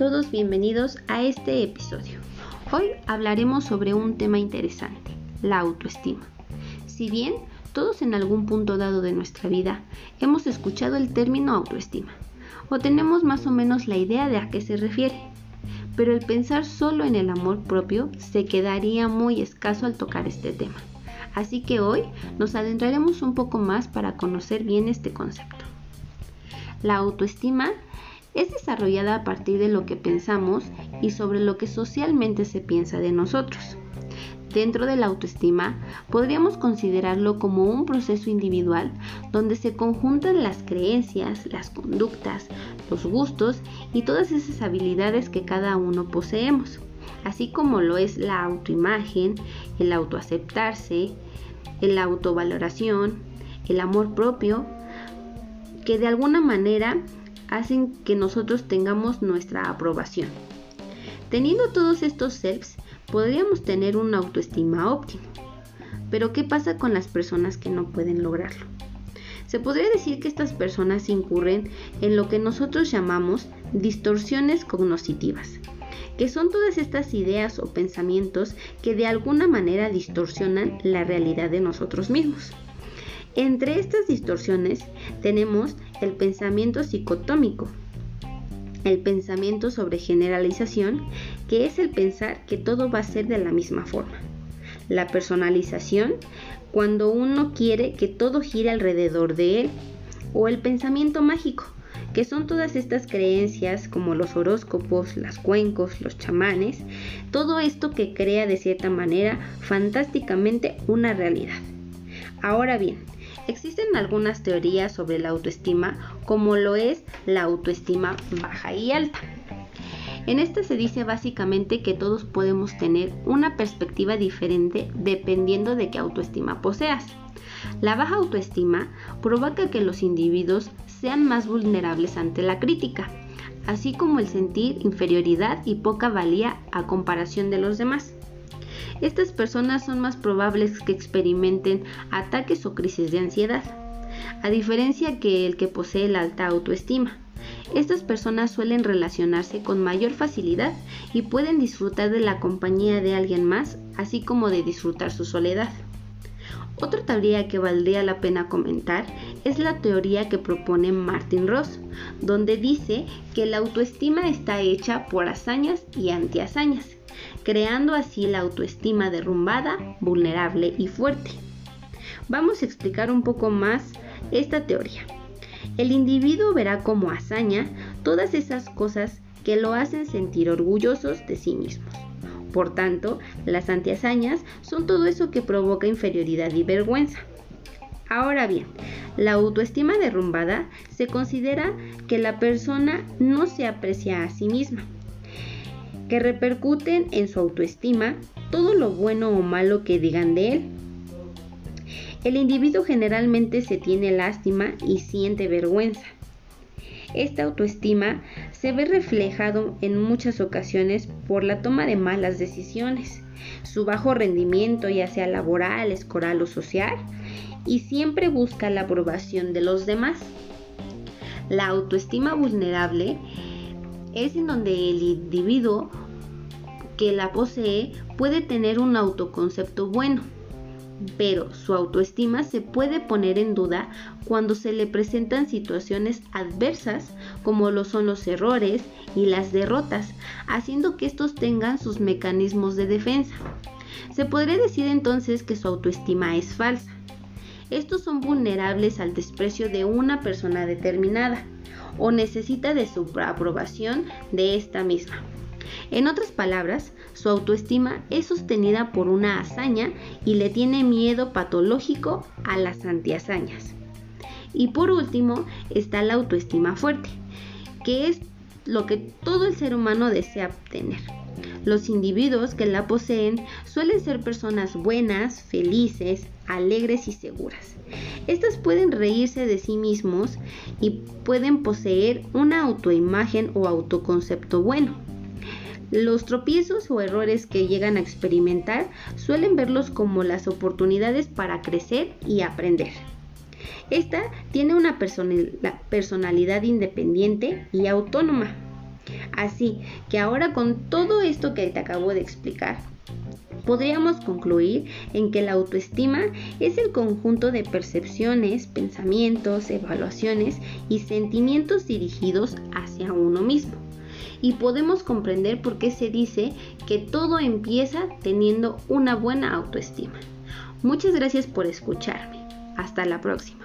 todos bienvenidos a este episodio. Hoy hablaremos sobre un tema interesante, la autoestima. Si bien todos en algún punto dado de nuestra vida hemos escuchado el término autoestima o tenemos más o menos la idea de a qué se refiere, pero el pensar solo en el amor propio se quedaría muy escaso al tocar este tema. Así que hoy nos adentraremos un poco más para conocer bien este concepto. La autoestima es desarrollada a partir de lo que pensamos y sobre lo que socialmente se piensa de nosotros. Dentro de la autoestima, podríamos considerarlo como un proceso individual donde se conjuntan las creencias, las conductas, los gustos y todas esas habilidades que cada uno poseemos, así como lo es la autoimagen, el autoaceptarse, la autovaloración, el amor propio, que de alguna manera hacen que nosotros tengamos nuestra aprobación. Teniendo todos estos selves, podríamos tener una autoestima óptima. Pero ¿qué pasa con las personas que no pueden lograrlo? Se podría decir que estas personas incurren en lo que nosotros llamamos distorsiones cognitivas, que son todas estas ideas o pensamientos que de alguna manera distorsionan la realidad de nosotros mismos. Entre estas distorsiones tenemos el pensamiento psicotómico, el pensamiento sobre generalización, que es el pensar que todo va a ser de la misma forma. La personalización, cuando uno quiere que todo gire alrededor de él. O el pensamiento mágico, que son todas estas creencias como los horóscopos, las cuencos, los chamanes, todo esto que crea de cierta manera fantásticamente una realidad. Ahora bien, Existen algunas teorías sobre la autoestima, como lo es la autoestima baja y alta. En esta se dice básicamente que todos podemos tener una perspectiva diferente dependiendo de qué autoestima poseas. La baja autoestima provoca que los individuos sean más vulnerables ante la crítica, así como el sentir inferioridad y poca valía a comparación de los demás. Estas personas son más probables que experimenten ataques o crisis de ansiedad, a diferencia que el que posee la alta autoestima. Estas personas suelen relacionarse con mayor facilidad y pueden disfrutar de la compañía de alguien más, así como de disfrutar su soledad. Otra teoría que valdría la pena comentar es la teoría que propone Martin Ross, donde dice que la autoestima está hecha por hazañas y antihazañas, creando así la autoestima derrumbada, vulnerable y fuerte. Vamos a explicar un poco más esta teoría. El individuo verá como hazaña todas esas cosas que lo hacen sentir orgullosos de sí mismos. Por tanto, las antihazañas son todo eso que provoca inferioridad y vergüenza. Ahora bien, la autoestima derrumbada se considera que la persona no se aprecia a sí misma, que repercuten en su autoestima todo lo bueno o malo que digan de él. El individuo generalmente se tiene lástima y siente vergüenza. Esta autoestima se ve reflejado en muchas ocasiones por la toma de malas decisiones, su bajo rendimiento ya sea laboral, escolar o social, y siempre busca la aprobación de los demás. La autoestima vulnerable es en donde el individuo que la posee puede tener un autoconcepto bueno, pero su autoestima se puede poner en duda cuando se le presentan situaciones adversas como lo son los errores y las derrotas, haciendo que estos tengan sus mecanismos de defensa. Se podría decir entonces que su autoestima es falsa. Estos son vulnerables al desprecio de una persona determinada o necesita de su aprobación de esta misma. En otras palabras, su autoestima es sostenida por una hazaña y le tiene miedo patológico a las antihazañas. Y por último está la autoestima fuerte, que es lo que todo el ser humano desea obtener. Los individuos que la poseen suelen ser personas buenas, felices, alegres y seguras. Estas pueden reírse de sí mismos y pueden poseer una autoimagen o autoconcepto bueno. Los tropiezos o errores que llegan a experimentar suelen verlos como las oportunidades para crecer y aprender. Esta tiene una personalidad independiente y autónoma. Así que ahora con todo esto que te acabo de explicar, podríamos concluir en que la autoestima es el conjunto de percepciones, pensamientos, evaluaciones y sentimientos dirigidos hacia uno mismo. Y podemos comprender por qué se dice que todo empieza teniendo una buena autoestima. Muchas gracias por escucharme. Hasta la próxima.